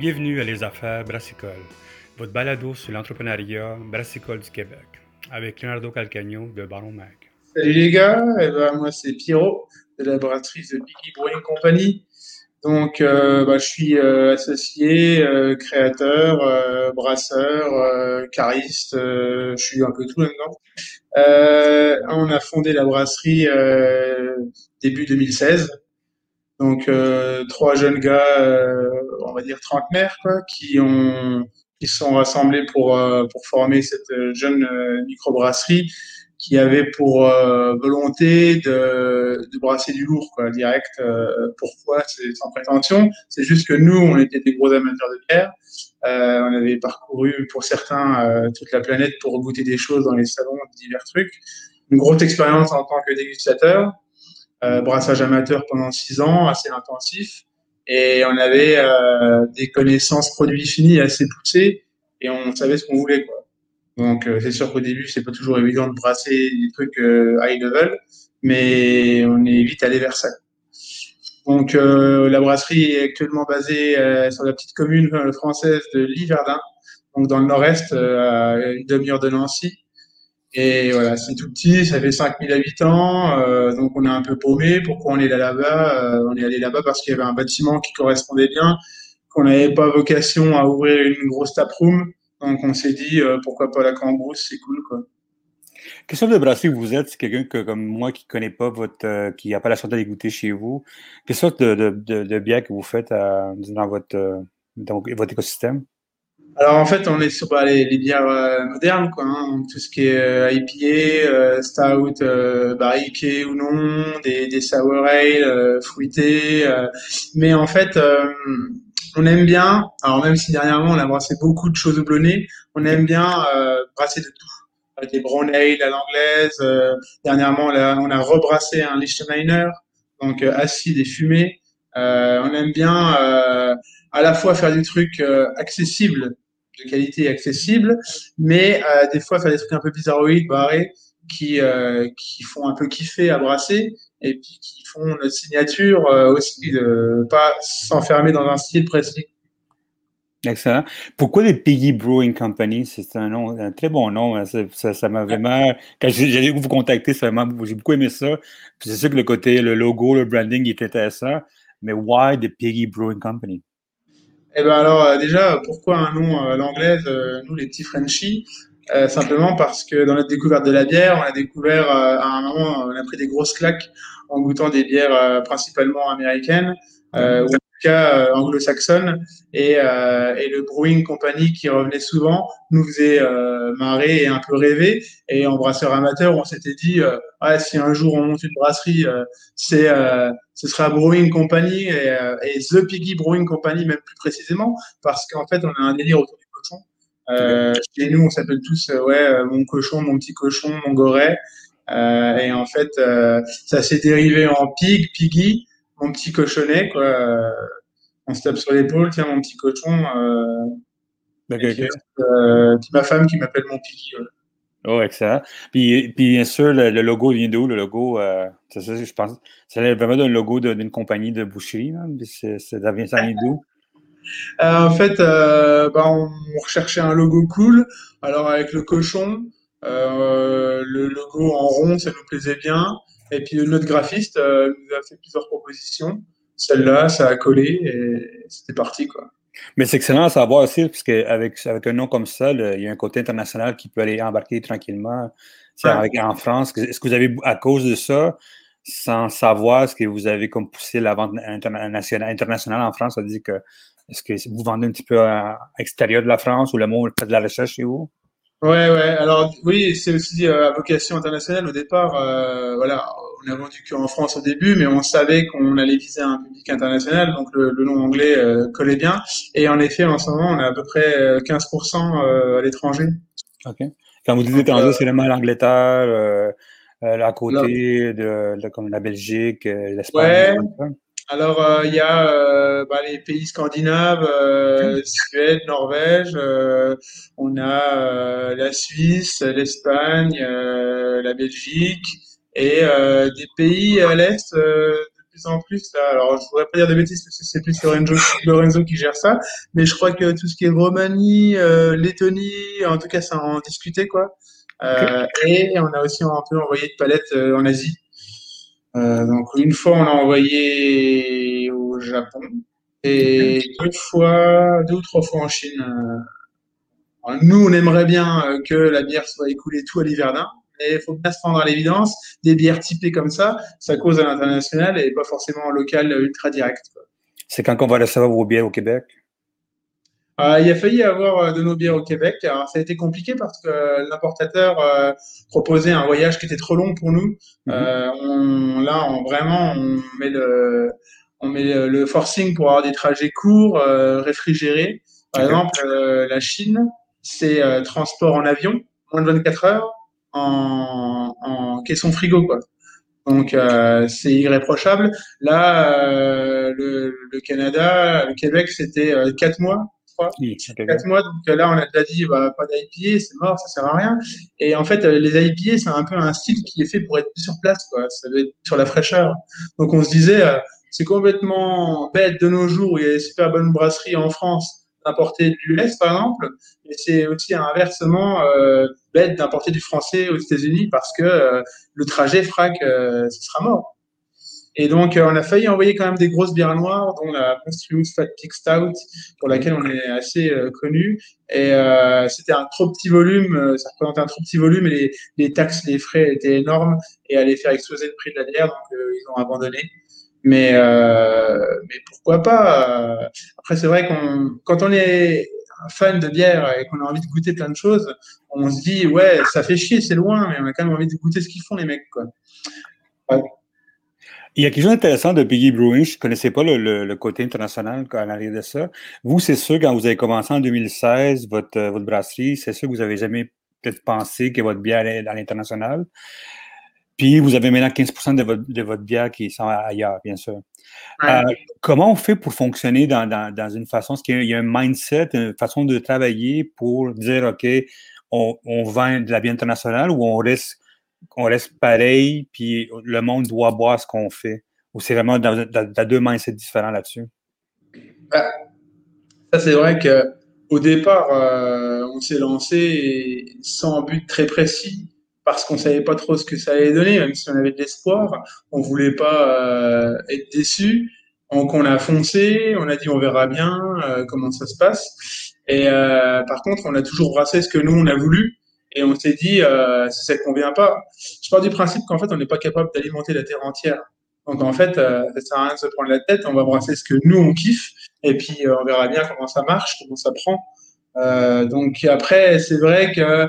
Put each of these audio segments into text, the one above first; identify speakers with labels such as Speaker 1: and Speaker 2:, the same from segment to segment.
Speaker 1: Bienvenue à Les Affaires Brassicole, votre balado sur l'entrepreneuriat brassicole du Québec, avec Leonardo Calcagno de Baron Mag.
Speaker 2: Salut les gars, eh ben, moi c'est Pierrot de la brasserie The Biggie Brewing Company. Donc euh, bah, je suis euh, associé, euh, créateur, brasseur, cariste, je suis un peu tout là-dedans. on a fondé la brasserie début 2016. Donc trois jeunes gars, on va dire trentenaires, quoi, qui ont qui sont rassemblés pour pour former cette jeune microbrasserie qui avait pour euh, volonté de, de, brasser du lourd, quoi, direct. Euh, pourquoi C'est sans prétention. C'est juste que nous, on était des gros amateurs de bière. Euh, on avait parcouru, pour certains, euh, toute la planète pour goûter des choses dans les salons, divers trucs. Une grosse expérience en tant que dégustateur. Brassage amateur pendant six ans, assez intensif. Et on avait des connaissances produits finis assez poussées et on savait ce qu'on voulait, quoi. Donc, euh, c'est sûr qu'au début, c'est pas toujours évident de brasser des trucs euh, high level, mais on est vite allé vers ça. Donc, euh, la brasserie est actuellement basée sur la petite commune française de Liverdun, donc dans le nord-est, à une demi-heure de Nancy. Et voilà, c'est tout petit, ça fait 5000 habitants, euh, donc on est un peu paumé. Pourquoi on est là-bas On est allé là-bas? Parce qu'il y avait un bâtiment qui correspondait bien, qu'on n'avait pas vocation à ouvrir une grosse taproom. Donc, on s'est dit, euh, pourquoi pas la cambrousse, c'est cool, quoi.
Speaker 1: Quelle sorte de brasserie vous êtes? C'est quelqu'un que, comme moi qui connaît pas votre, euh, qui n'a pas la chance d'aller goûter chez vous. Quelle sorte de, de, bière que vous faites euh, dans, votre, dans votre écosystème?
Speaker 2: Alors en fait, on est sur bah, les, bières modernes, quoi, hein. tout ce qui est IPA, stout, barriqué ou non, des, des sour ale, fruités. mais en fait, on aime bien, alors même si dernièrement on a brassé beaucoup de choses houblonnées, on aime bien euh, brasser de tout. Des brown ale à l'anglaise. Euh, dernièrement, on a, on a, rebrassé un Lichtensteiner, donc euh, acide et fumé. on aime bien à la fois faire du truc accessible, de qualité accessible, mais des fois faire des trucs un peu bizarroïdes, barrés, qui, qui font un peu kiffer à brasser et puis qui font notre signature euh, aussi, de pas s'enfermer dans un style précis.
Speaker 1: Excellent. Pourquoi les Piggy Brewing Company? C'est un nom, un très bon nom. Hein. Ça, ça, m'a vraiment. Quand j'ai vous contacter, j'ai beaucoup aimé ça. C'est sûr que le côté, le logo, le branding il est intéressant. Mais why the Piggy Brewing Company?
Speaker 2: Eh ben alors euh, déjà, pourquoi un nom à euh, l'anglaise, nous les petits Frenchies? Euh, simplement parce que dans notre découverte de la bière, on a découvert euh, à un moment, on a pris des grosses claques en goûtant des bières euh, principalement américaines cas anglo-saxonnes et, et, le brewing company qui revenait souvent nous faisait marrer et un peu rêver. Et en brasseur amateur, on s'était dit ouais, si un jour on monte une brasserie, c'est ce sera Brewing Company et, The Piggy Brewing Company même plus précisément parce qu'en fait on a un délire autour du cochon. Euh, chez nous, on s'appelle tous euh, ouais euh, mon cochon, mon petit cochon, mon goret. Euh, et en fait, euh, ça s'est dérivé en pig, piggy, mon petit cochonnet quoi. on se tape sur l'épaule, tiens mon petit cochon. Euh, okay, ma femme qui m'appelle mon piggy.
Speaker 1: Oh, excellent. Puis, puis bien sûr, le, logo vient d'où? Le logo, euh, c'est ça, je pense, ça vient vraiment d'un logo d'une compagnie de boucherie. Là. Ça vient, ça vient d'où?
Speaker 2: Euh, en fait, euh, bah, on, recherchait un logo cool. Alors avec le cochon, euh, le logo en rond, ça nous plaisait bien. Et puis notre graphiste nous a fait plusieurs propositions. Celle-là, ça a collé et c'était parti quoi.
Speaker 1: Mais c'est excellent à savoir aussi, parce qu'avec avec un nom comme ça, il y a un côté international qui peut aller embarquer tranquillement. Avec, en France, est-ce que vous avez, à cause de ça, sans savoir ce que vous avez comme poussé la vente internationale en France, ça dit que est-ce que vous vendez un petit peu à, l'extérieur de la France ou le monde fait de la recherche chez vous?
Speaker 2: Ouais, ouais. Alors oui, c'est aussi euh, à vocation internationale au départ. Euh, voilà, on a vendu qu'en France au début, mais on savait qu'on allait viser un public international, donc le, nom anglais euh, collait bien. Et en effet, en ce moment, on a à peu près 15% à l'étranger.
Speaker 1: Ok. Quand vous dites étranger, c'est vraiment l'Angleterre, à côté de, comme la Belgique, l'Espagne.
Speaker 2: Ouais. Alors, euh, il y a euh, bah, les pays scandinaves, euh, Suède, Norvège, on a la Suisse, l'Espagne, la Belgique et des pays à l'Est de plus en plus. Alors, je voudrais pas dire de bêtises parce que c'est plus Lorenzo, Lorenzo, qui gère ça, mais je crois que tout ce qui est Roumanie, euh, Lettonie, en tout cas, ça en discutait quoi. Euh, et on a aussi un peu envoyé de palettes euh, en Asie. Euh, donc une fois, on a envoyé au Japon et deux fois, deux ou trois fois en Chine. nous, on aimerait bien que la bière soit écoulée tout à l'hiverdin mais il faut bien se rendre à l'évidence, des bières typées comme ça, ça cause à l'international et pas forcément en local ultra direct.
Speaker 1: C'est quand on va recevoir vos bières au Québec?
Speaker 2: Euh, il a failli avoir euh, de nos bières au Québec. Alors, ça a été compliqué parce que l'importateur euh, proposait un voyage qui était trop long pour nous. Mhm. on, là, on, vraiment, on met le, on met le, forcing pour avoir des trajets courts, réfrigérés. Par exemple, la Chine, c'est transport en avion, moins de 24 heures en, en caisson frigo, quoi. Donc c'est irréprochable. Là, le, le, Canada, le Québec, c'était euh, quatre trois, quatre mois. Donc là, on a déjà dit, bah, pas d'IPA, c'est mort, ça sert à rien. Et en fait, les IPA, c'est un peu un style qui est fait pour être sur place, quoi. Ça doit être sur la fraîcheur. Donc on se disait, c'est complètement bête de nos jours. Il y a des super bonnes brasseries en France d'importer du l'Est, par exemple, et c'est aussi inversement euh, bête d'importer du français aux États-Unis parce que euh, le trajet euh, ce sera mort. Et donc, on a failli envoyer quand même des grosses bières noires, dont la Monstrous Fat Pig Stout, pour laquelle on est assez connu. Et c'était un trop petit volume, ça représentait un trop petit volume, et les, les, taxes, les frais étaient énormes, et allaient faire exploser le prix de la bière, donc ils ont abandonné. Mais, euh, mais pourquoi pas euh, Après, c'est vrai qu'on, quand on est fan de bière et qu'on a envie de goûter plein de choses, on se dit ouais, ça fait chier, c'est loin, mais on a quand même envie de goûter ce qu'ils font les mecs, quoi.
Speaker 1: Il y a quelque chose d'intéressant de Piggy Brewing. Je ne connaissais pas le, le, côté international en arrière de ça. Vous, c'est sûr, quand vous avez commencé en 2016, votre, euh, votre brasserie, c'est sûr que vous n'avez jamais peut-être pensé que votre bière est à l'international. Puis vous avez maintenant 15 de votre, de votre bière qui sont ailleurs, bien sûr. Euh, comment on fait pour fonctionner dans, dans, dans une façon, est-ce qu'il y a un mindset, une façon de travailler pour dire, OK, on, on vend de la bière internationale ou on reste, on reste pareil, puis le monde doit boire ce qu'on fait? Ou c'est vraiment dans, dans, deux mindsets différents là-dessus?
Speaker 2: Ben, ça, c'est vrai qu'au départ, euh, on s'est lancé sans but très précis parce qu'on savait pas trop ce que ça allait donner, même si on avait de l'espoir, on voulait pas euh, être déçu. Donc on a foncé, on a dit on verra bien euh, comment ça se passe. Et par contre, on a toujours brassé ce que nous on a voulu. Et on s'est dit, si ça ne convient pas, je pars du principe qu'en fait, on n'est pas capable d'alimenter la terre entière. Donc en fait, ça sert à rien de se prendre la tête, on va brasser ce que nous on kiffe, et puis on verra bien comment ça marche, comment ça prend. donc après, c'est vrai que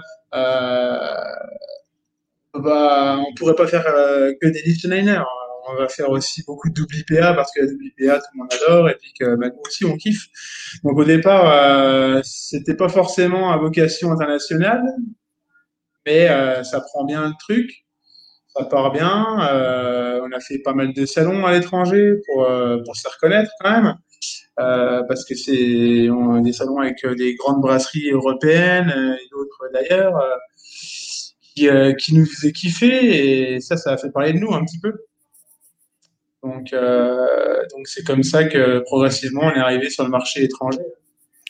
Speaker 2: bah, on pourrait pas faire euh, que des liners. On va faire aussi beaucoup de WPA parce que la WPA, tout le monde adore et puis que bah, nous aussi on kiffe. Donc au départ, euh, c'était pas forcément à vocation internationale, mais euh, ça prend bien le truc, ça part bien. Euh, on a fait pas mal de salons à l'étranger pour pour se faire connaître quand même. parce que c'est des salons avec des grandes brasseries européennes et d'autres d'ailleurs qui, euh, qui nous faisait kiffer et ça, ça a fait parler de nous un petit peu. Donc, euh, donc c'est comme ça que progressivement on est arrivé sur le marché étranger.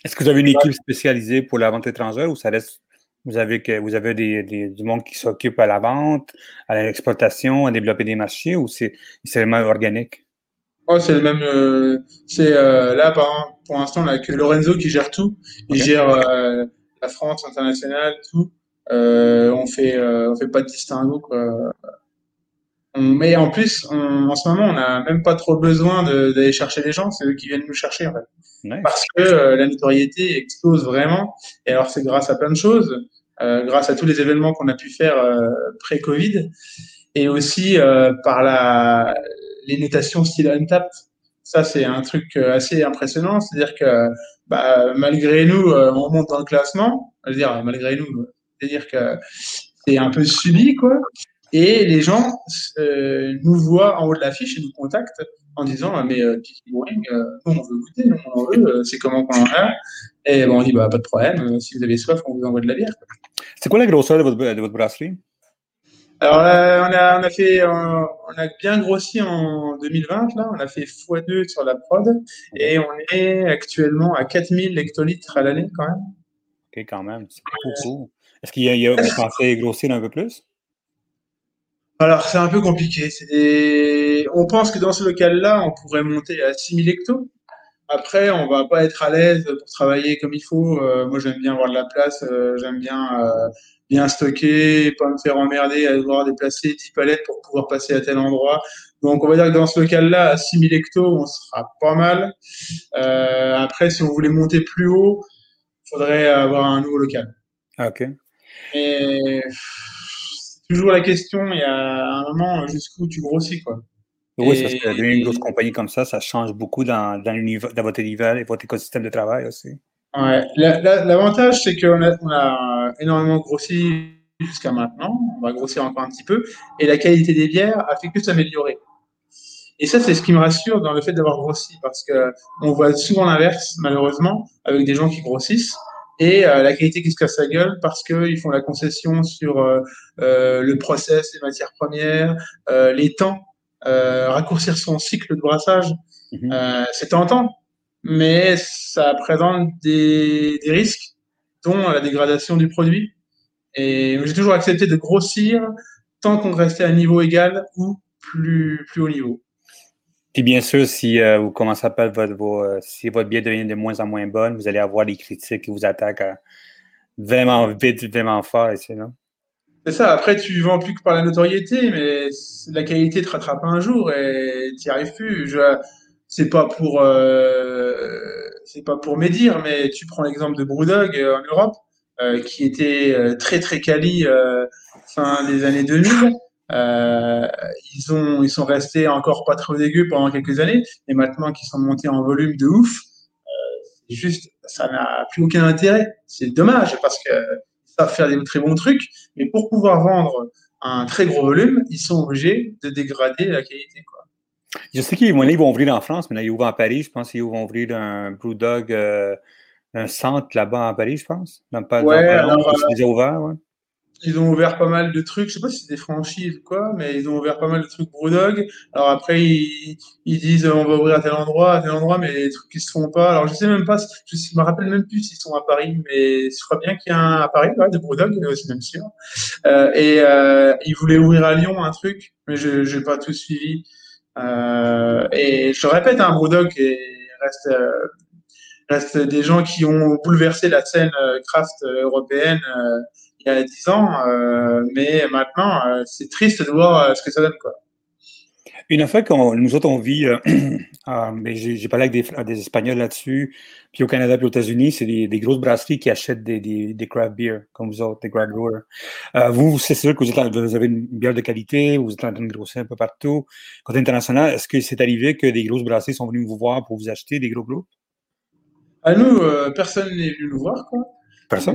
Speaker 1: Est-ce que vous avez une équipe spécialisée pour la vente étrangère ou ça reste vous avez que vous avez des, des du monde qui s'occupe à la vente, à l'exploitation, à développer des marchés ou c'est vraiment organique?
Speaker 2: Oh, c'est le même. Euh, c'est euh, là par, pour l'instant là que Lorenzo qui gère tout. Il gère euh, la France internationale, tout. Euh, on fait euh, on fait pas de distinguo quoi. Mais en plus, en ce moment, on n'a même pas trop besoin d'aller chercher les gens, c'est eux qui viennent nous chercher en fait. Parce que euh, la notoriété explose vraiment. Et alors, c'est grâce à plein de choses, euh, grâce à tous les événements qu'on a pu faire euh, pré-Covid, et aussi par la, les notations style Untapped. Ça, c'est un truc assez impressionnant. C'est-à-dire que bah, malgré nous, on monte dans le classement. Je veux dire, malgré nous, c'est-à-dire que c'est un peu subi, quoi. Et les gens euh, nous voient en haut de l'affiche et nous contactent en disant ah, Mais euh, euh on veut goûter, on en veut, euh, c'est comment qu'on en a Et bon, on dit bah, Pas de problème, si vous avez soif, on vous envoie de la bière.
Speaker 1: C'est quoi la grosseur de votre, de votre brasserie?
Speaker 2: Alors on a, on a fait, on a bien grossi en 2020 là, on a fait x2 sur la prod et on est actuellement à 4000 hectolitres à l'année quand même.
Speaker 1: Ok, quand même, c'est beaucoup. Est-ce qu'il y a, il y a grossir un peu plus?
Speaker 2: Alors c'est un peu compliqué. Des... On pense que dans ce local-là, on pourrait monter à 6000 hectos. Après, on va pas être à l'aise pour travailler comme il faut. Euh, moi, j'aime bien avoir de la place. Euh, j'aime bien euh, bien stocker, pas me faire emmerder à devoir déplacer 10 palettes pour pouvoir passer à tel endroit. Donc, on va dire que dans ce local-là, à 6000 hectos, on sera pas mal. après, si on voulait monter plus haut, il faudrait avoir un nouveau local.
Speaker 1: Ah, OK.
Speaker 2: Et toujours la question, il y a un moment jusqu'où tu grossis, quoi.
Speaker 1: Oui, parce que une grosse compagnie comme ça, ça change beaucoup dans, dans, dans votre univers et votre écosystème de travail aussi.
Speaker 2: Ouais. L'avantage, c'est qu'on a, on a énormément grossi jusqu'à maintenant. On va grossir encore un petit peu. Et la qualité des bières a fait que s'améliorer. Et ça, c'est ce qui me rassure dans le fait d'avoir grossi, parce que on voit souvent l'inverse, malheureusement, avec des gens qui grossissent. Et euh, la qualité qui se casse la gueule parce qu'ils font la concession sur euh, euh, le process, les matières premières, les temps raccourcir son cycle de brassage, mhm. c'est tentant, mais ça présente des, des, risques, dont la dégradation du produit. Et j'ai toujours accepté de grossir tant qu'on restait à un niveau égal ou plus, plus haut niveau.
Speaker 1: Puis bien sûr, si euh, vous commencez à perdre votre, si votre biais devient de moins en moins bonne, vous allez avoir des critiques qui vous attaquent vraiment vite, vraiment fort, et non?
Speaker 2: C'est ça. Après, tu vends plus que par la notoriété, mais la qualité te rattrape un jour et tu n'y arrives plus. Je, c'est pas pour, euh, c'est pas pour médire, mais tu prends l'exemple de Brewdog euh, en Europe, euh, qui était euh, très très quali euh, fin des années 2000. Euh, ils ont, ils sont restés encore pas trop dégueux pendant quelques années, et maintenant qu'ils sont montés en volume de ouf, c'est juste, ça n'a plus aucun intérêt. C'est dommage parce que savent faire des très bons trucs, mais pour pouvoir vendre un très gros volume, ils sont obligés de dégrader la qualité. Quoi.
Speaker 1: Je sais qu'ils vont, ouvrir en France, mais là, ils ouvrent en Paris. Je pense qu'ils vont ouvrir un Brewdog, euh, un centre là-bas en Paris, je pense.
Speaker 2: Dans ouais, alors, euh, déjà ouvert, ouais ils ont ouvert pas mal de trucs. Je sais pas si c'est des franchises ou quoi, mais ils ont ouvert pas mal de trucs Brewdog. Alors après, ils, ils disent on va ouvrir à tel endroit, à tel endroit, mais les trucs qui se font pas. Alors je sais même pas, je me rappelle même plus s'ils sont à Paris, mais je crois bien qu'il y a un à Paris, ouais, de Brewdog, c'est même sûr. Euh, et euh, ils voulaient ouvrir à Lyon un truc, mais je n'ai pas tout suivi. Euh, et je te répète, un hein, Brewdog reste euh, reste des gens qui ont bouleversé la scène euh, craft européenne il y a 10 ans, euh, mais maintenant, euh, c'est triste de voir euh, ce que ça donne. Quoi.
Speaker 1: Une fois que nous autres, on vit, mais j'ai parlé avec des, des Espagnols là-dessus, puis au Canada puis aux États-Unis, c'est des, des, grosses brasseries qui achètent des, des, des, craft beer, comme vous autres, des craft brewers. vous, c'est sûr que vous, êtes, vous, avez une bière de qualité, vous êtes en train de grossir un peu partout. Côté international, est-ce que c'est arrivé que des grosses brasseries sont venues vous voir pour vous acheter des gros groupes?
Speaker 2: À nous, personne n'est venu nous voir, quoi.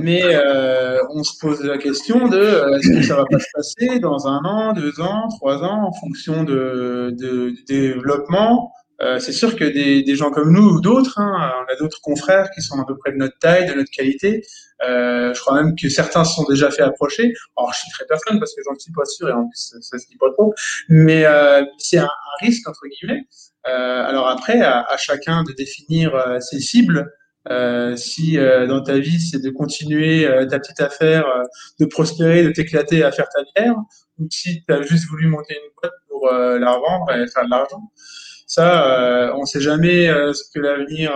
Speaker 2: Mais euh, on se pose la question de euh, est-ce que ça va pas se passer dans un an, deux ans, trois ans, en fonction de, de, développement? Euh, c'est sûr que des, des, gens comme nous ou d'autres, hein, on a d'autres confrères qui sont à peu près de notre taille, de notre qualité. Euh, je crois même que certains se sont déjà fait approcher. Alors je très personne parce que j'en suis pas sûr et en plus ça, se dit pas trop. Mais euh, c'est un, un, risque entre guillemets. Euh, alors après, à, à, chacun de définir ses cibles. Euh, si euh, dans ta vie c'est de continuer euh, ta petite affaire, de prospérer, de t'éclater à faire ta bière, ou si tu as juste voulu monter une boîte pour la revendre et faire de l'argent. Ça, on ne sait jamais ce que l'avenir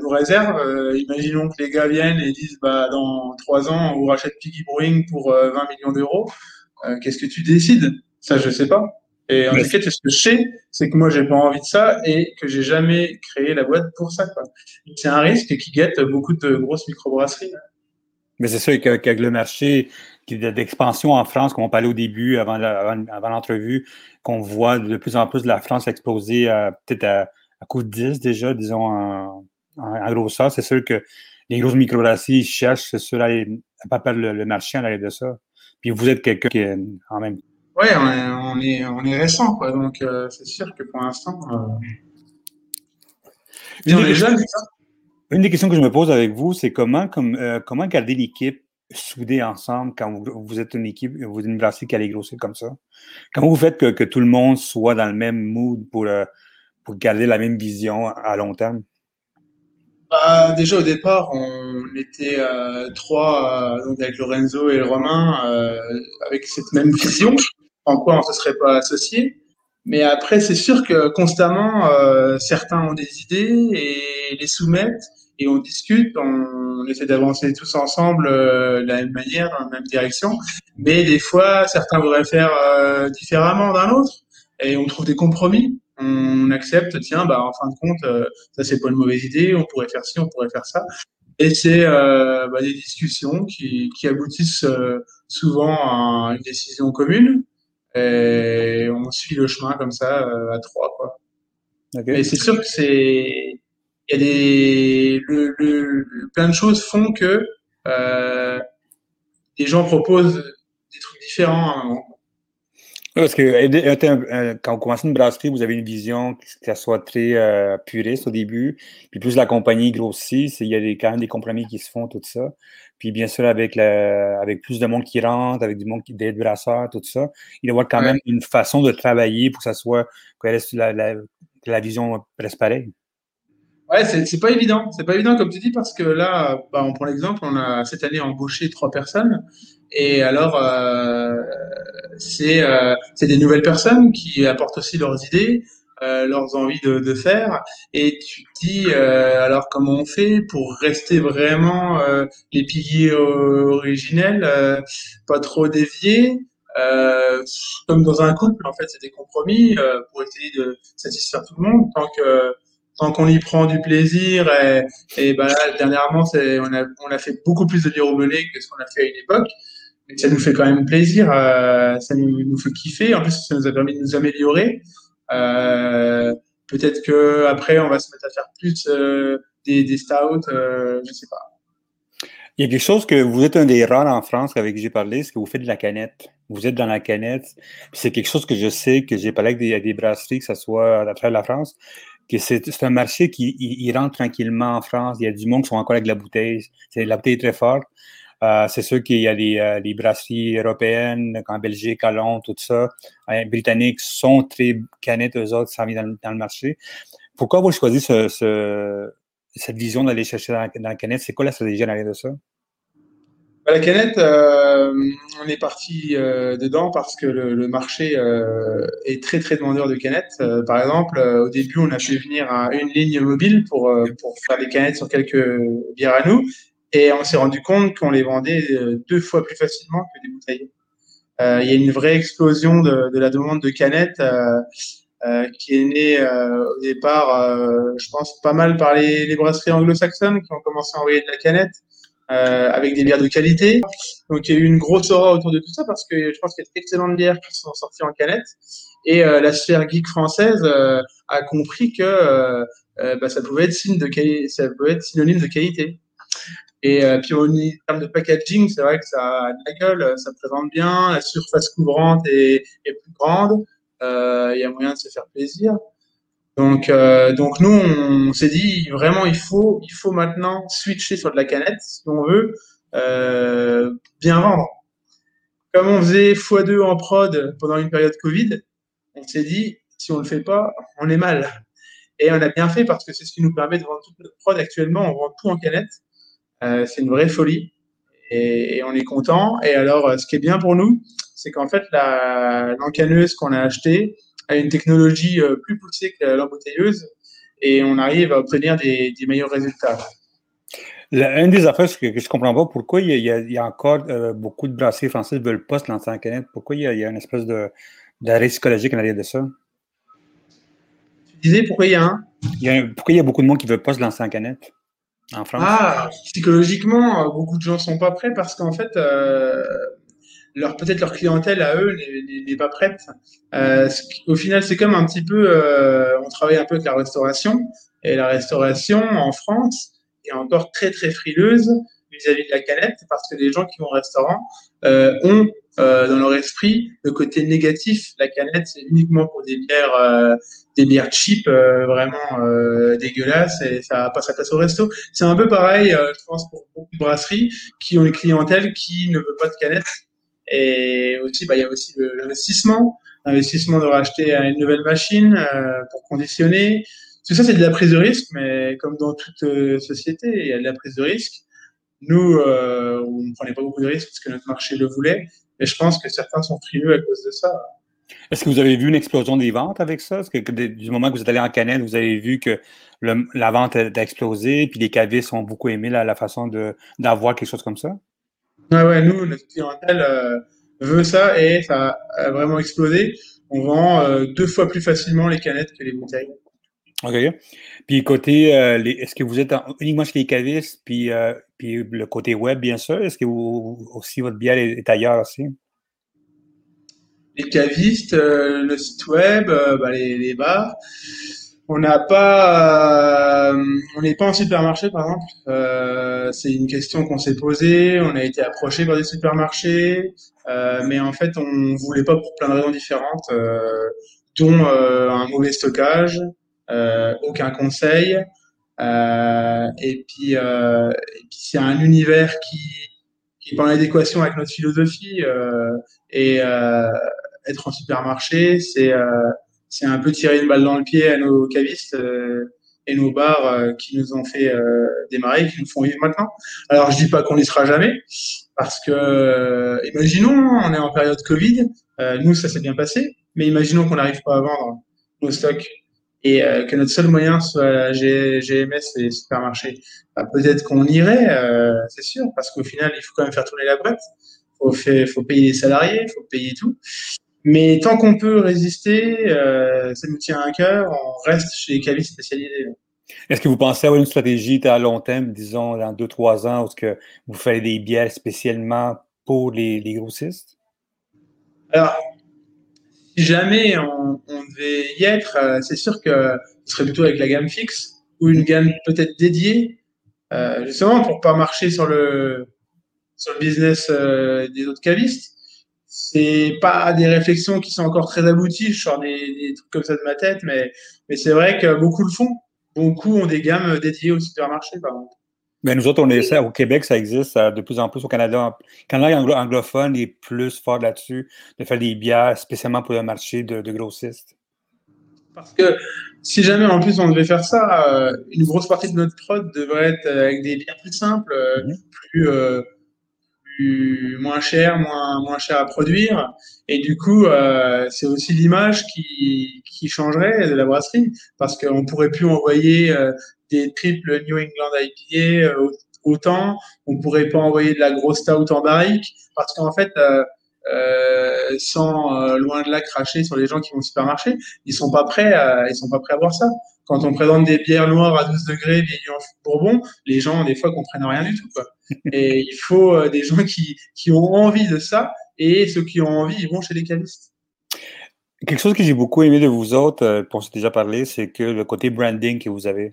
Speaker 2: nous réserve. imaginons que les gars viennent et disent bah dans trois ans on rachète Piggy Brewing pour 20 millions d'euros. Qu'est-ce que tu décides? Ça, je sais pas. Et en fait, ce que je sais, c'est que moi, j'ai pas envie de ça et que j'ai jamais créé la boîte pour ça. C'est un risque qui guette beaucoup de grosses microbrasseries.
Speaker 1: Mais c'est sûr qu'avec le marché d'expansion en France, comme on parlait au début, avant, l'entrevue, qu'on voit de plus en plus de la France exploser peut-être à, à coup de 10 déjà, disons, en, en, grosseur. C'est sûr que les grosses microbrasseries cherchent, c'est sûr, à, pas perdre le, marché en arrière de ça. Puis vous êtes quelqu'un qui est en même
Speaker 2: Ouais, on est, on est, récent, quoi. Donc, euh, c'est sûr que pour l'instant. Euh...
Speaker 1: Une, des questions, une des questions que je me pose avec vous, c'est comment, comme, euh, comment garder l'équipe soudés ensemble quand vous, êtes une équipe, vous êtes une brasserie qui allait grossir comme ça? Comment vous faites que, tout le monde soit dans le même mood pour, pour garder la même vision à long terme?
Speaker 2: Bah, déjà au départ, on était euh, trois, donc avec Lorenzo et Romain, avec cette même vision. En quoi on ne se serait pas associés mais après, c'est sûr que constamment, euh, certains ont des idées et les soumettent et on discute, on, essaie d'avancer tous ensemble euh, de la même manière, dans la même direction. Mais des fois, certains voudraient faire euh, différemment d'un autre et on trouve des compromis. On accepte, tiens, bah en fin de compte, euh, ça c'est pas une mauvaise idée, on pourrait faire ci, on pourrait faire ça. Et c'est euh, bah, des discussions qui, qui aboutissent souvent à une décision commune. Et on suit le chemin comme ça euh, à trois. Quoi. Mais c'est sûr que c'est. Il y a des. Le, le, plein de choses font que euh, les gens proposent des trucs différents à
Speaker 1: Parce que euh, quand vous commencez une brasserie, vous avez une vision ça soit très euh, puriste au début, puis plus la compagnie grossit, il y a des, quand même des compromis qui se font, tout ça. Puis bien sûr, avec, avec plus de monde qui rentre, avec du monde qui des brasseurs, tout ça, il y avoir quand même une façon de travailler pour que ça soit, que la, la, la vision reste pareille.
Speaker 2: Ouais, c'est pas évident. C'est pas évident, comme tu dis, parce que là, bah, on prend l'exemple, on a cette année embauché trois personnes. Et alors, euh, c'est euh, des nouvelles personnes qui apportent aussi leurs idées, euh, leurs envies de, de, faire. Et tu te dis, euh, alors comment on fait pour rester vraiment euh, les piliers originels, euh, pas trop déviés comme dans un couple, en fait, c'est des compromis pour essayer de satisfaire tout le monde. Tant que tant qu'on y prend du plaisir et, bah dernièrement on a fait beaucoup plus de liromelé que ce qu'on a fait à une époque. Mais ça nous fait quand même plaisir euh, ça nous, fait kiffer. En plus ça nous a permis de nous améliorer. Euh, peut-être que après on va se mettre à faire plus euh, des, stouts je sais pas.
Speaker 1: Il y a quelque chose que vous êtes un des rares en France avec qui j'ai parlé, c'est que vous faites de la canette. Vous êtes dans la canette. C'est quelque chose que je sais que j'ai parlé avec des, des brasseries, que ce soit à travers la France c'est un marché qui rentre tranquillement en France. Il y a du monde qui sont encore avec la bouteille. C'est la bouteille est très forte. Euh, c'est sûr qu'il y a des, euh, des, brasseries européennes, en Belgique, à Londres, tout ça, euh, britanniques sont très canettes, eux autres, ça vient dans, dans, le marché. Pourquoi vous choisissez ce, ce, cette vision d'aller chercher dans, dans la canette? C'est quoi la stratégie en arrière de ça?
Speaker 2: Bah, la canette, euh, on est parti euh, dedans parce que le, marché euh, est très très demandeur de canettes. Euh, par exemple, euh, au début, on a fait venir une ligne mobile pour, pour faire des canettes sur quelques bières à nous, et on s'est rendu compte qu'on les vendait deux fois plus facilement que des bouteilles. Il y a une vraie explosion de, la demande de canettes. qui est née au départ, je pense, pas mal par les, les brasseries anglo-saxonnes qui ont commencé à envoyer de la canette. Euh, avec des bières de qualité. Donc il y a eu une grosse aura autour de tout ça parce que je pense qu'il y a d'excellentes bières qui sont sorties en canette. Et euh, la sphère geek française euh, a compris que bah, ça pouvait être signe de ça pouvait être synonyme de qualité. Et puis en termes de packaging, c'est vrai que ça a de la gueule, ça présente bien, la surface couvrante est, est plus grande, il y a moyen de se faire plaisir. Donc, euh, donc nous, on, s'est dit vraiment, il faut, il faut maintenant switcher sur de la canette si on veut euh, bien vendre. Comme on faisait x2 en prod pendant une période Covid, on s'est dit, si on le fait pas, on est mal. Et on a bien fait parce que c'est ce qui nous permet de vendre toute notre prod actuellement. On vend tout en canette. Euh, c'est une vraie folie. Et, on est content. Et alors, ce qui est bien pour nous, c'est qu'en fait, la l'encaneuse qu'on a achetée, à une technologie euh, plus poussée que l'embouteilleuse et on arrive à obtenir des, des meilleurs résultats.
Speaker 1: une des affaires que, que je ne comprends pas, pourquoi il y a, il y a encore euh, beaucoup de brasseries françaises ne veulent pas se lancer en canette? Pourquoi il y a, il y a une espèce de, d'arrêt psychologique en arrière de ça?
Speaker 2: Tu disais pourquoi il y a un?
Speaker 1: Il y a, pourquoi il y a beaucoup de monde qui ne veut pas se lancer en canette en France?
Speaker 2: Ah, psychologiquement, beaucoup de gens ne sont pas prêts parce qu'en fait, euh, leur peut-être leur clientèle à eux n'est pas prête. Euh, au final, c'est comme un petit peu, euh, on travaille un peu avec la restauration et la restauration en France est encore très très frileuse vis-à-vis de la canette parce que les gens qui vont au restaurant euh, ont dans leur esprit le côté négatif. La canette, c'est uniquement pour des bières, des bières cheap, vraiment dégueulasses, et ça passe à place au resto. C'est un peu pareil, je pense, pour beaucoup de brasseries qui ont une clientèle qui ne veut pas de canette. Et aussi, bah, il y a aussi l'investissement, l'investissement de racheter une nouvelle machine pour conditionner. Tout ça, c'est de la prise de risque, mais comme dans toute société, il y a de la prise de risque. Nous, euh, on ne prenait pas beaucoup de risques parce que notre marché le voulait. Et je pense que certains sont frileux à cause de ça.
Speaker 1: Est-ce que vous avez vu une explosion des ventes avec ça? Du moment que vous êtes allé en Canada, vous avez vu que la vente a, explosé, puis les cavistes ont beaucoup aimé la, façon d'avoir quelque chose comme ça?
Speaker 2: Ouais, ouais, nous, notre clientèle euh, veut ça et ça a vraiment explosé. On vend euh, deux fois plus facilement les canettes que les bouteilles.
Speaker 1: OK. Puis côté, euh, est-ce que vous êtes uniquement chez les cavistes, puis, puis le côté web, bien sûr, est-ce que vous, aussi votre bière est, ailleurs aussi?
Speaker 2: Les cavistes, le site web, bah, les, bars. On n'a pas, on n'est pas en supermarché par exemple. c'est une question qu'on s'est posée. On a été approché par des supermarchés, mais en fait on voulait pas pour plein de raisons différentes, dont un mauvais stockage, euh, aucun conseil. Euh, et puis, euh, puis c'est un univers qui, qui est en adéquation avec notre philosophie. et être en supermarché, c'est c'est un peu tirer une balle dans le pied à nos cavistes et nos bars qui nous ont fait démarrer, qui nous font vivre maintenant. Alors je dis pas qu'on n'y sera jamais, parce que imaginons on est en période Covid, nous ça s'est bien passé, mais imaginons qu'on n'arrive pas à vendre nos stocks et euh, que notre seul moyen soit GMS et supermarché, bah, peut-être qu'on irait, euh, c'est sûr, parce qu'au final, il faut quand même faire tourner la boîte. Faut, faut payer les salariés, faut payer tout. Mais tant qu'on peut résister, euh, ça nous tient à cœur, on reste chez les cavistes spécialisés.
Speaker 1: Est-ce que vous pensez avoir une stratégie à long terme, disons dans deux, trois ans, où que vous faites des bières spécialement pour les, les grossistes?
Speaker 2: Alors, si jamais on, devait y être, euh, c'est sûr que ce serait plutôt avec la gamme fixe ou une gamme peut-être dédiée, euh, justement pour pas marcher sur le sur le business des autres cavistes. C'est pas des réflexions qui sont encore très abouties. Je sors des, trucs comme ça de ma tête, mais mais c'est vrai que beaucoup le font. Beaucoup ont des gammes dédiées au supermarché, par exemple.
Speaker 1: Mais nous autres, on essaie, au Québec, ça existe de plus en plus au Canada. Canada anglophone est plus fort là-dessus, de faire des bières spécialement pour le marché de, grossistes.
Speaker 2: Parce que si jamais en plus on devait faire ça, euh, une grosse partie de notre prod devrait être avec des bières plus simples, euh, mhm. plus, euh, moins cher, moins, moins cher à produire. Et du coup, c'est aussi l'image qui, qui changerait de la brasserie, parce qu'on pourrait plus envoyer des triples New England IPA euh, autant, on pourrait pas envoyer de la grosse stout en barrique, parce qu'en fait, euh, euh, sans loin de là cracher sur les gens qui vont au supermarché, ils sont pas prêts, à, ils sont pas prêts à voir ça. Quand on présente des bières noires à 12 degrés vieillies en bourbon, les gens des fois comprennent rien du tout. Quoi. Et il faut des gens qui, qui ont envie de ça, et ceux qui ont envie, ils vont chez les cavistes.
Speaker 1: Quelque chose que j'ai beaucoup aimé de vous autres, euh, on s'est déjà parlé, c'est que le côté branding que vous avez,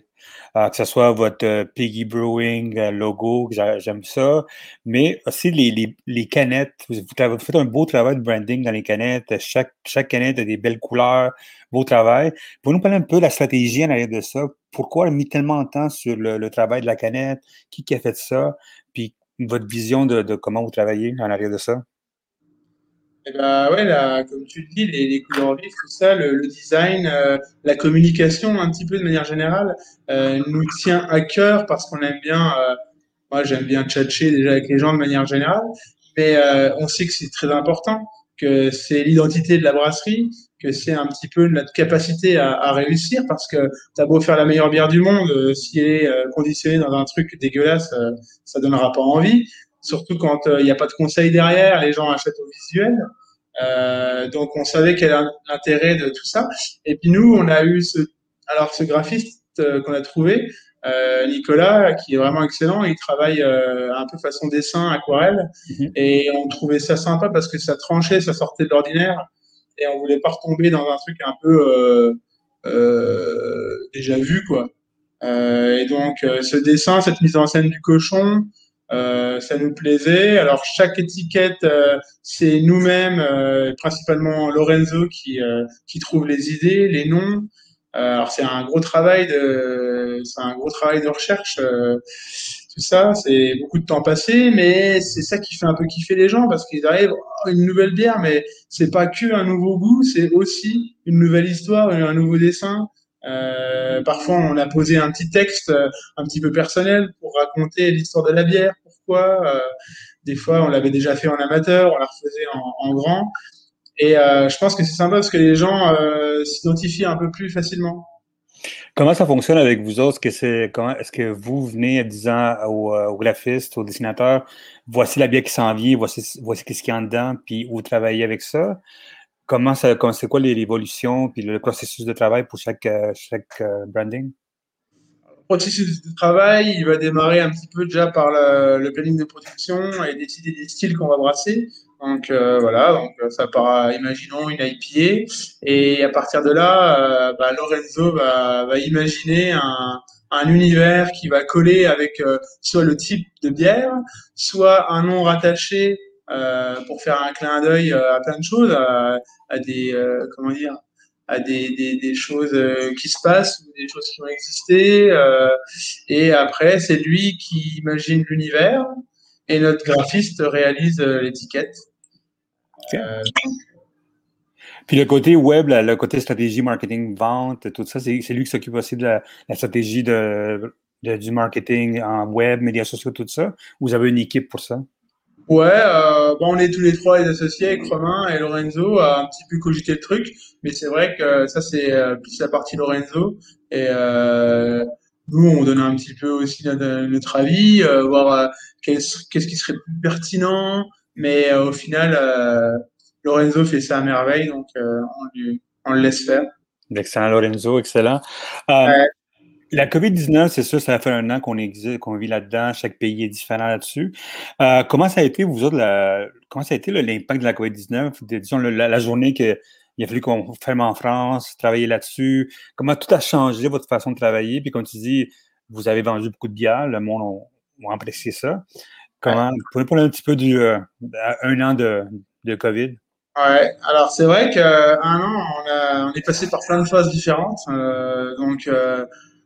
Speaker 1: euh, que ce soit votre euh, Piggy Brewing logo, j'aime ça, mais aussi les, les, canettes. Vous, faites un beau travail de branding dans les canettes. Chaque, chaque canette a des belles couleurs, beau travail. Vous nous parler un peu de la stratégie en arrière de ça? Pourquoi a mis tellement de temps sur le, travail de la canette? Qui, qui a fait ça? Puis votre vision de, de comment vous travaillez en arrière de ça?
Speaker 2: Eh ben ouais, là, comme tu le dis, les, couleurs vives, tout ça, le, le design, euh, la communication, un petit peu de manière générale, euh, nous tient à cœur parce qu'on aime bien. Euh, moi, j'aime bien tchatcher déjà avec les gens de manière générale, mais euh, on sait que c'est très important, que c'est l'identité de la brasserie, que c'est un petit peu notre capacité à, à réussir parce que t'as beau faire la meilleure bière du monde, euh, si elle est conditionnée dans un truc dégueulasse, ça donnera pas envie surtout quand euh, il n'y a pas de conseil derrière, les gens achètent au visuel. Euh, donc on savait quel est l'intérêt de tout ça. Et puis nous, on a eu ce, alors ce graphiste euh, qu'on a trouvé, euh, Nicolas, qui est vraiment excellent. Il travaille euh, un peu façon dessin, aquarelle, mhm. et on trouvait ça sympa parce que ça tranchait, ça sortait de l'ordinaire, et on voulait pas retomber dans un truc un peu déjà vu, quoi. et donc ce dessin, cette mise en scène du cochon, Euh, ça nous plaisait. Alors chaque étiquette, euh, c'est nous-mêmes, euh, principalement Lorenzo qui qui trouve les idées, les noms. alors c'est un gros travail de, c'est un gros travail de recherche. tout ça, c'est beaucoup de temps passé, mais c'est ça qui fait un peu kiffer les gens parce qu'ils arrivent oh, une nouvelle bière, mais c'est pas que un nouveau goût, c'est aussi une nouvelle histoire, un nouveau dessin. Euh, parfois, on a posé un petit texte un petit peu personnel pour raconter l'histoire de la bière, euh, des fois, on l'avait déjà fait en amateur, on la refaisait en, grand. Et euh, je pense que c'est sympa parce que les gens euh, s'identifient un peu plus facilement.
Speaker 1: Comment ça fonctionne avec vous autres? Est-ce que, est-ce que vous venez en disant aux, aux graphistes, aux dessinateurs, voici la bière qui s'en vient, voici, voici ce qu'il y a en dedans, puis vous travaillez avec ça? Comment c'est quoi l'évolution, puis le processus de travail pour chaque, chaque branding?
Speaker 2: processus de travail, il va démarrer un petit peu déjà par le, planning de production et décider des styles qu'on va brasser. Donc euh, voilà, donc euh, ça part, imaginons une IPA, et à partir de là, euh, bah, Lorenzo va, imaginer un, univers qui va coller avec soit le type de bière, soit un nom rattaché pour faire un clin d'œil à plein de choses, à, à des comment dire, à des, des, des, choses euh, qui se passent, des choses qui ont existé. Euh, et après, c'est lui qui imagine l'univers et notre graphiste réalise euh, l'étiquette.
Speaker 1: Puis le côté web, le côté stratégie, marketing, vente, tout ça, c'est lui qui s'occupe aussi de la, stratégie de, du marketing en web, médias sociaux, tout ça? Vous avez une équipe pour ça?
Speaker 2: Ouais, euh, bon, on est tous les trois les associés avec Romain et Lorenzo a un petit peu cogité le truc, mais c'est vrai que ça c'est euh, plus la partie Lorenzo et euh, nous on donne un petit peu aussi notre, avis, euh, voir euh, qu'est-ce qu'est-ce qui serait plus pertinent, mais au final Lorenzo fait ça à merveille donc on, lui, on le laisse faire.
Speaker 1: Excellent Lorenzo, excellent. La COVID-19, c'est sûr, ça fait un an qu'on existe, qu'on vit là-dedans. Chaque pays est différent là-dessus. Euh, comment ça a été, vous autres, la, comment ça a été l'impact de la COVID-19? Disons, la, journée qu'il a fallu qu'on ferme en France, travailler là-dessus. Comment tout a changé votre façon de travailler? Puis comme tu dis, vous avez vendu beaucoup de bière, le monde a, apprécié ça. Comment, vous pouvez parler un petit peu du euh, un an de, de COVID?
Speaker 2: Ouais, alors c'est vrai qu'un an, on, a, on est passé par plein de phases différentes. Euh, donc,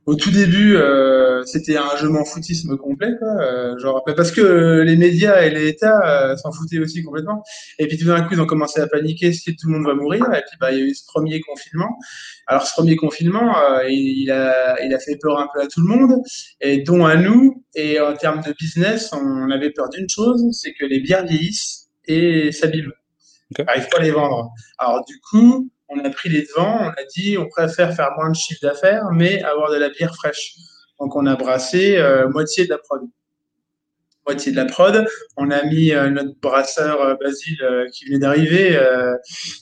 Speaker 2: au tout début, euh, c'était un jeu m'en foutisme complet, quoi. Euh, genre, parce que les médias et l'État euh, s'en foutaient aussi complètement. Et puis tout d'un coup, ils ont commencé à paniquer si tout le monde va mourir. Et puis, bah, il y a eu ce premier confinement. Alors, ce premier confinement, il, a, il a fait peur un peu à tout le monde, et dont à nous. Et en termes de business, on avait peur d'une chose, c'est que les bières vieillissent et s'abîment. Okay. On n'arrive pas à les vendre. Alors, du coup, on a pris les devants, on a dit on préfère faire moins de chiffre d'affaires, mais avoir de la bière fraîche. Donc on a brassé euh, moitié de la prod. Moitié de la prod. On a mis euh, notre brasseur euh, Basile qui venait d'arriver.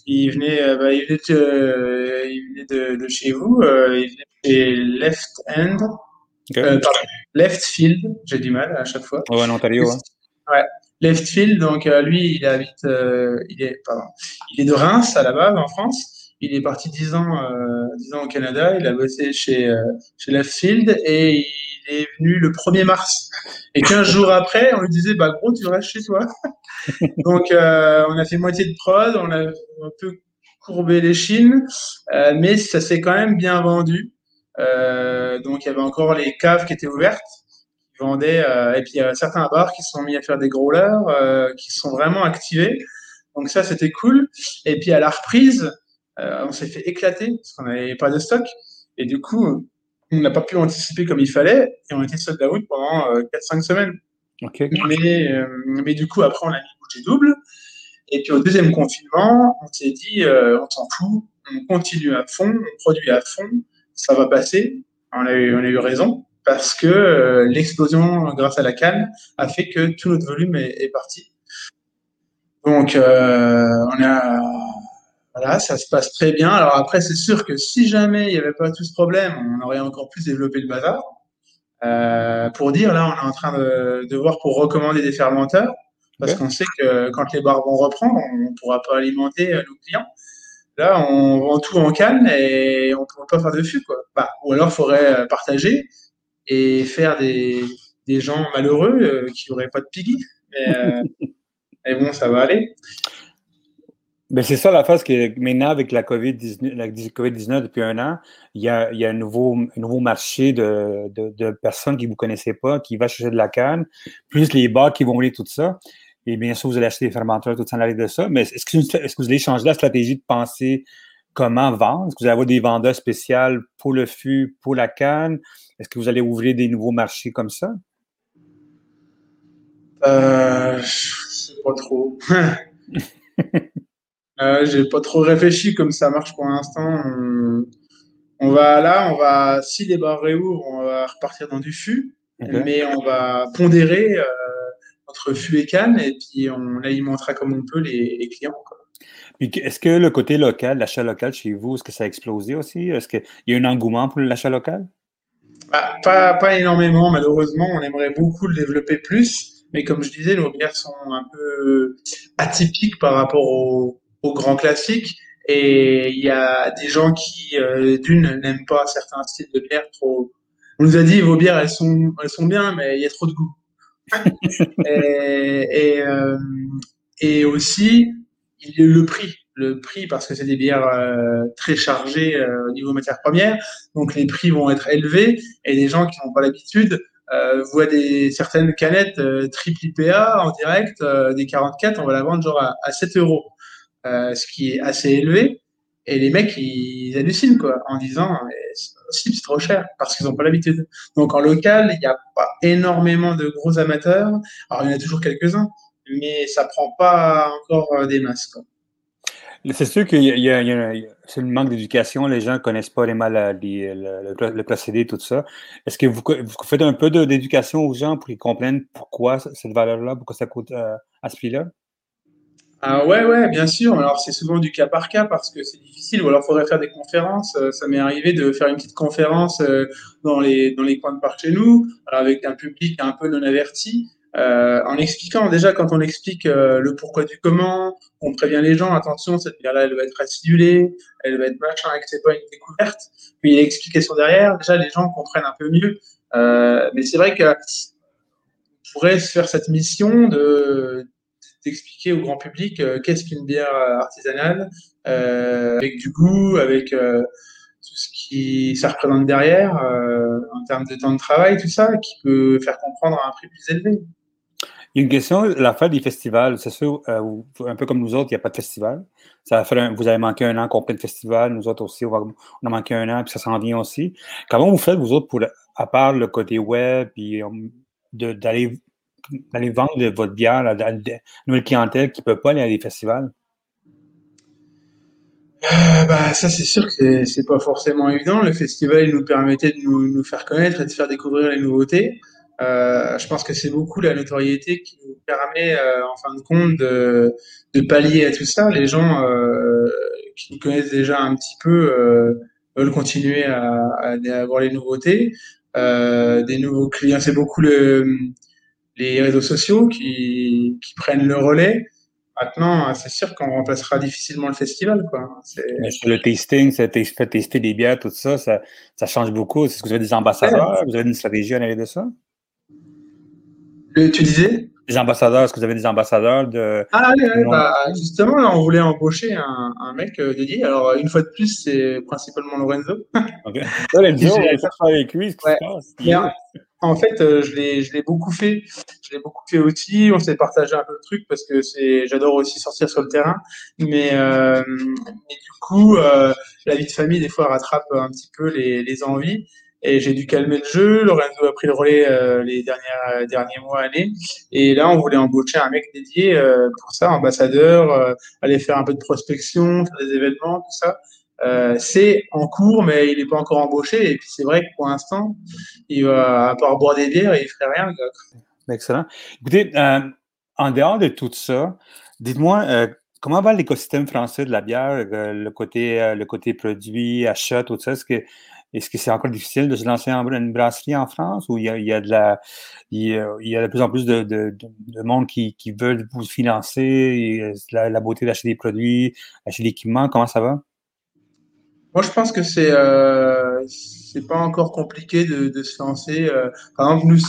Speaker 2: il venait, bah, il venait, de, il venait de, chez vous. il venait chez Left End. Left Field. J'ai du mal à chaque fois.
Speaker 1: Ouais, en Ontario.
Speaker 2: Ouais. Left Field, donc lui, il habite, il est, pardon, il est de Reims à la base en France. Il est parti 10 ans, euh, ans au Canada. Il a bossé chez, euh, chez Leftfield et il est venu le 1er mars. Et 15 jours après, on lui disait, bah, gros, tu restes chez toi. Donc, euh, on a fait moitié de prod, on a un peu courbé les chines, mais ça s'est quand même bien vendu. Donc, il y avait encore les caves qui étaient ouvertes, qui vendaient, et puis il y a certains bars qui se sont mis à faire des growlers, qui sont vraiment activés. Donc ça, c'était cool. Et puis à la reprise, on s'est fait éclater parce qu'on n'avait pas de stock. Et du coup, on n'a pas pu anticiper comme il fallait. Et on était sold out pendant 4-5 euh, semaines. Mais, euh, mais du coup, après, on a mis bougie double. Et puis au deuxième confinement, on s'est dit, on s'en fout, on continue à fond, on produit à fond, ça va passer. On a eu, on a eu raison parce que l'explosion grâce à la canne a fait que tout notre volume est, est parti. Donc, on a voilà, ça se passe très bien. Alors après, c'est sûr que si jamais il n'y avait pas tout ce problème, on aurait encore plus développé le bazar. Euh, pour dire, là, on est en train de, de voir pour recommander des fermenteurs, parce qu'on sait que quand les bars vont reprendre, on ne pourra pas alimenter euh, nos clients. Là, on vend tout en canne et on ne pourra pas faire de fût, quoi. Bah, ou alors, il faudrait euh, partager et faire des, des gens malheureux qui n'auraient pas de piggy. Mais, bon, ça va aller.
Speaker 1: Mais c'est ça la phase que maintenant, avec la COVID-19 COVID depuis un an, il y a, il y a un, nouveau, un nouveau marché de, de, personnes qui ne vous connaissez pas, qui va chercher de la canne, plus les bars qui vont aller tout ça. Et bien sûr, vous allez acheter des fermenteurs, tout ça, en de ça. Mais est-ce que, est que, vous allez changer la stratégie de penser comment vendre? Est-ce que vous allez avoir des vendeurs spéciaux pour le fût, pour la canne? Est-ce que vous allez ouvrir des nouveaux marchés comme ça?
Speaker 2: Euh, je sais pas trop. Euh, j'ai pas trop réfléchi comme ça marche pour l'instant. On, va là, on va si les bars réouvrent, on va repartir dans du fût, mais on va pondérer euh, entre fût et canne et puis on alimentera comme on peut les, clients.
Speaker 1: Est-ce que le côté local, l'achat local chez vous, est-ce que ça a explosé aussi? Est-ce qu'il y a un engouement pour l'achat local?
Speaker 2: Bah, pas, pas énormément, malheureusement. On aimerait beaucoup le développer plus. Mais comme je disais, nos bières sont un peu atypiques par rapport aux, au grand classique. Et il y a des gens qui, euh, d'une, n'aiment pas certains styles de bière trop. On nous a dit, vos bières, elles sont, elles sont bien, mais il y a trop de goût. et, et, euh, et, aussi, le prix. Le prix, parce que c'est des bières euh, très chargées au niveau matières premières. Donc, les prix vont être élevés. Et des gens qui n'ont pas l'habitude voient des, certaines canettes triple IPA en direct, des 44, on va la vendre genre à, à 7 euros. Euh, ce qui est assez élevé. Et les mecs, ils hallucinent, quoi, en disant, c'est trop cher, parce qu'ils n'ont pas l'habitude. Donc, en local, il n'y a pas énormément de gros amateurs. Alors, il y en a toujours quelques-uns, mais ça prend pas encore euh, des masses, quoi.
Speaker 1: C'est sûr qu'il y a, c'est un manque d'éducation. Les gens ne connaissent pas les maladies, le, le, procédé, tout ça. Est-ce que vous, faites un peu d'éducation aux gens pour qu'ils comprennent pourquoi cette valeur-là, pourquoi ça coûte euh, à ce prix-là?
Speaker 2: Ah ouais, ouais, bien sûr. Alors c'est souvent du cas par cas parce que c'est difficile. Ou alors il faudrait faire des conférences. Euh, ça m'est arrivé de faire une petite conférence euh, dans les dans les coins de parc chez nous, avec un public un peu non averti, euh, en expliquant déjà quand on explique le pourquoi du comment, on prévient les gens attention cette bière-là elle va être acidulée, elle va être machin, et que c'est pas une découverte. Puis l'explication derrière, déjà les gens comprennent un peu mieux. mais c'est vrai que on pourrait se faire cette mission de d'expliquer au grand public euh, qu'est-ce qu'une bière artisanale, euh, avec du goût, avec euh, tout ce qui ça représente derrière, en termes de temps de travail, tout ça, qui peut faire comprendre à un prix plus élevé.
Speaker 1: A une question, la fin des festivals, c'est sûr, un peu comme nous autres, il n'y a pas de festival. Ça vous avez manqué un an complet de festival, nous autres aussi, on, a manqué un an, puis ça s'en vient aussi. Comment vous faites, vous autres, pour, à part le côté web, puis d'aller d'aller vendre votre bière à une nouvelle clientèle qui ne peut pas aller à des festivals?
Speaker 2: Euh, bah, ça, c'est sûr que c'est pas forcément évident. Le festival, il nous permettait de nous, faire connaître et de faire découvrir les nouveautés. Euh, je pense que c'est beaucoup la notoriété qui nous permet, euh, en fin de compte, de, pallier à tout ça. Les gens qui nous connaissent déjà un petit peu veulent continuer à, à, avoir les nouveautés. des nouveaux clients, c'est beaucoup le, les réseaux sociaux qui, qui prennent le relais. Maintenant, c'est sûr qu'on remplacera difficilement le festival. Quoi.
Speaker 1: Mais sur le tasting, ça fait tester des bières, tout ça, ça, ça change beaucoup. Est-ce que vous avez des ambassadeurs? Vous avez une stratégie en arrière de ça?
Speaker 2: tu disais?
Speaker 1: Des ambassadeurs, est-ce que vous avez des ambassadeurs de.
Speaker 2: Ah oui, bah, justement, là, on voulait embaucher un, un mec euh, dédié. Alors, une fois de plus, c'est principalement Lorenzo.
Speaker 1: Ok. Lorenzo, on va faire avec lui, ce qui se
Speaker 2: passe. En fait, euh, je l'ai beaucoup fait. Je l'ai beaucoup fait aussi. On s'est partagé un peu le truc parce que c'est, j'adore aussi sortir sur le terrain. Mais, euh, du coup, euh, la vie de famille des fois rattrape un petit peu les, envies. Et j'ai dû calmer le jeu. Lorenzo a pris le relais les dernières, derniers mois, années. Et là, on voulait embaucher un mec dédié pour ça, ambassadeur, aller faire un peu de prospection, faire des événements, tout ça. Euh, c'est en cours, mais il n'est pas encore embauché. Et puis c'est vrai que pour l'instant, il va à part boire des bières, il ne ferait rien.
Speaker 1: Excellent. Écoutez, euh, en dehors de tout ça, dites-moi, euh, comment va l'écosystème français de la bière, le, côté, le côté produit, achat, tout ça? Est-ce que est-ce que c'est encore difficile de se lancer en une brasserie en France ou il y a, de la il y a, de plus en plus de, de, monde qui, qui veulent vous financer, la, la beauté d'acheter des produits, acheter des équipements, comment ça va?
Speaker 2: Moi, je pense que c'est euh, c'est pas encore compliqué de, de se lancer. Euh, par exemple, nous,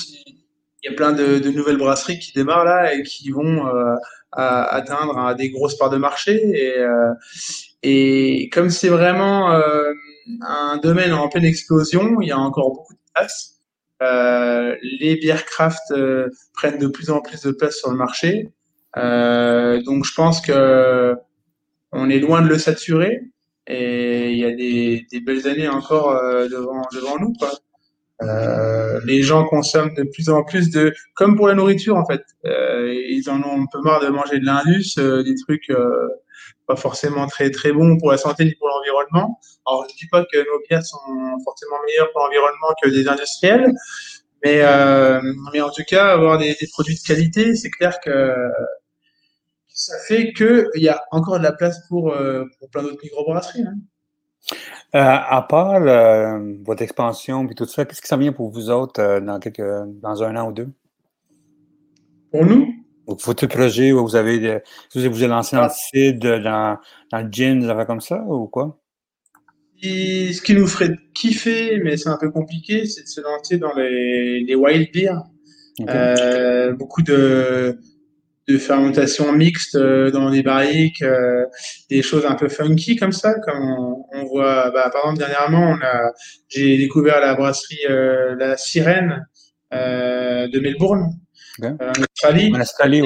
Speaker 2: il y a plein de, de, nouvelles brasseries qui démarrent là et qui vont euh, atteindre des grosses parts de marché. Et, euh, et comme c'est vraiment euh, un domaine en pleine explosion, il y a encore beaucoup de place. Euh, les bières craft prennent de plus en plus de place sur le marché. donc je pense que on est loin de le saturer et il y a des, des belles années encore devant devant nous. Quoi. Euh, les gens consomment de plus en plus de, comme pour la nourriture en fait, euh, ils en ont un peu marre de manger de l'indus, euh, des trucs euh, pas forcément très très bons pour la santé ni pour l'environnement. Alors je dis pas que nos bières sont forcément meilleures pour l'environnement que des industriels, mais mais en tout cas avoir des, des produits de qualité, c'est clair que ça fait que il y a encore de la place pour pour plein d'autres microbrasseries. Hein.
Speaker 1: Euh, à part euh, votre expansion et tout ça, qu'est-ce qui s'en vient pour vous autres euh, dans, quelques, dans un an ou deux?
Speaker 2: Pour nous?
Speaker 1: Votre projet où vous avez, vous avez lancé un site dans, dans le gym, des affaires comme ça ou quoi?
Speaker 2: ce qui nous ferait kiffer, mais c'est un peu compliqué, c'est de se lancer dans les, les wild beers. beaucoup de, de fermentation mixte euh, dans des barriques, euh, des choses un peu funky comme ça, comme on, voit. Bah, par exemple, dernièrement, on a, j'ai découvert la brasserie euh, La Sirène de Melbourne, en Australie,
Speaker 1: en Australie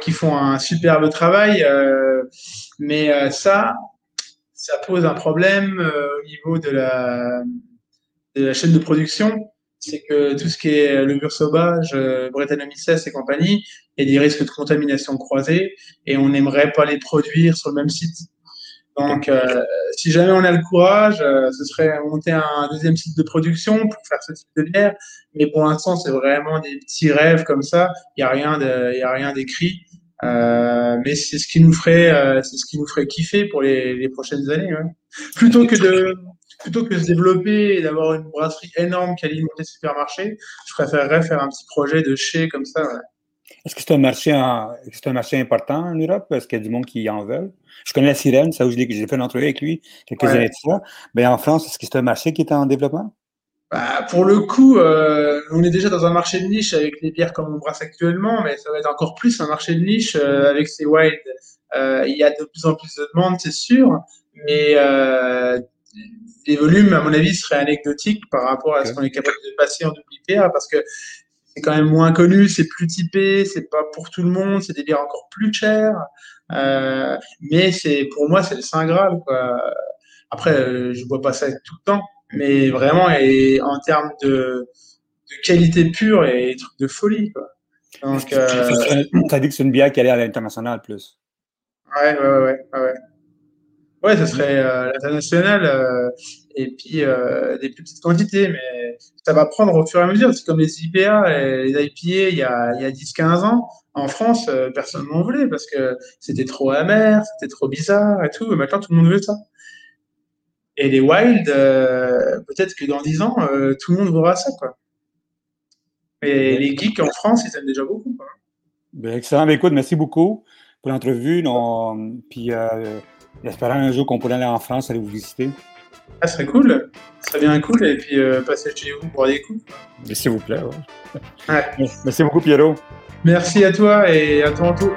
Speaker 2: qui font un superbe travail. mais ça, ça pose un problème au niveau de la, de la chaîne de production c'est que tout ce qui est le mur sauvage, euh, Brettanomyces et compagnie, il y a des risques de contamination croisée et on n'aimerait pas les produire sur le même site. Donc, euh, si jamais on a le courage, euh, ce serait monter un deuxième site de production pour faire ce type de bière. Mais pour l'instant, c'est vraiment des petits rêves comme ça. Il y a rien de, y a rien d'écrit. Euh, mais c'est ce qui nous ferait, euh, c'est ce qui nous ferait kiffer pour les, les prochaines années. Ouais. Plutôt que de, plutôt que de se développer et d'avoir une brasserie énorme qui alimente les supermarchés, je préférerais faire un petit projet de chez comme ça.
Speaker 1: Est-ce que c'est un, marché un marché important en Europe? Est-ce qu'il y a du monde qui en veut? Je connais la Sirène, ça où j'ai fait une entrevue avec lui quelques années de ça. Mais en France, est-ce que c'est un marché qui est en développement?
Speaker 2: Bah, pour le coup, euh, on est déjà dans un marché de niche avec les bières comme on brasse actuellement, mais ça va être encore plus un marché de niche euh, avec ces wild. Euh, il y a de plus en plus de demandes, c'est sûr, mais les volumes, à mon avis, seraient anecdotiques par rapport à ce qu'on est capable de passer en WPA parce que c'est quand même moins connu, c'est plus typé, c'est pas pour tout le monde, c'est des bières encore plus chères. Euh, mais c'est pour moi, c'est le saint graal. Quoi. Après, euh, je bois pas ça tout le temps, mais vraiment, et en termes de, de qualité pure et trucs de folie. Quoi.
Speaker 1: Donc, euh... dit que c'est une bière qui allait à l'international plus.
Speaker 2: Ouais, ouais, ouais, ouais. Ouais, ce serait euh, l'international euh, et puis euh, des plus petites quantités, mais ça va prendre au fur et à mesure. C'est comme les IPA et les IPA il y a, il y a 10-15 ans. En France, euh, personne n'en voulait parce que c'était trop amer, c'était trop bizarre et tout. Et maintenant, tout le monde veut ça. Et les wild, peut-être que dans 10 ans, tout le monde verra ça, quoi. Et les geeks en France, ils aiment déjà beaucoup. Quoi.
Speaker 1: Excellent. Ben, écoute, merci beaucoup pour l'entrevue. Puis J'espère un jour qu'on pourrait aller en France, aller vous visiter.
Speaker 2: Ah, ce serait cool. Ça serait bien cool. Et puis euh, passer chez vous pour des coups.
Speaker 1: S'il vous plaît. Ouais. Merci beaucoup, Pierrot.
Speaker 2: Merci à toi et à tantôt.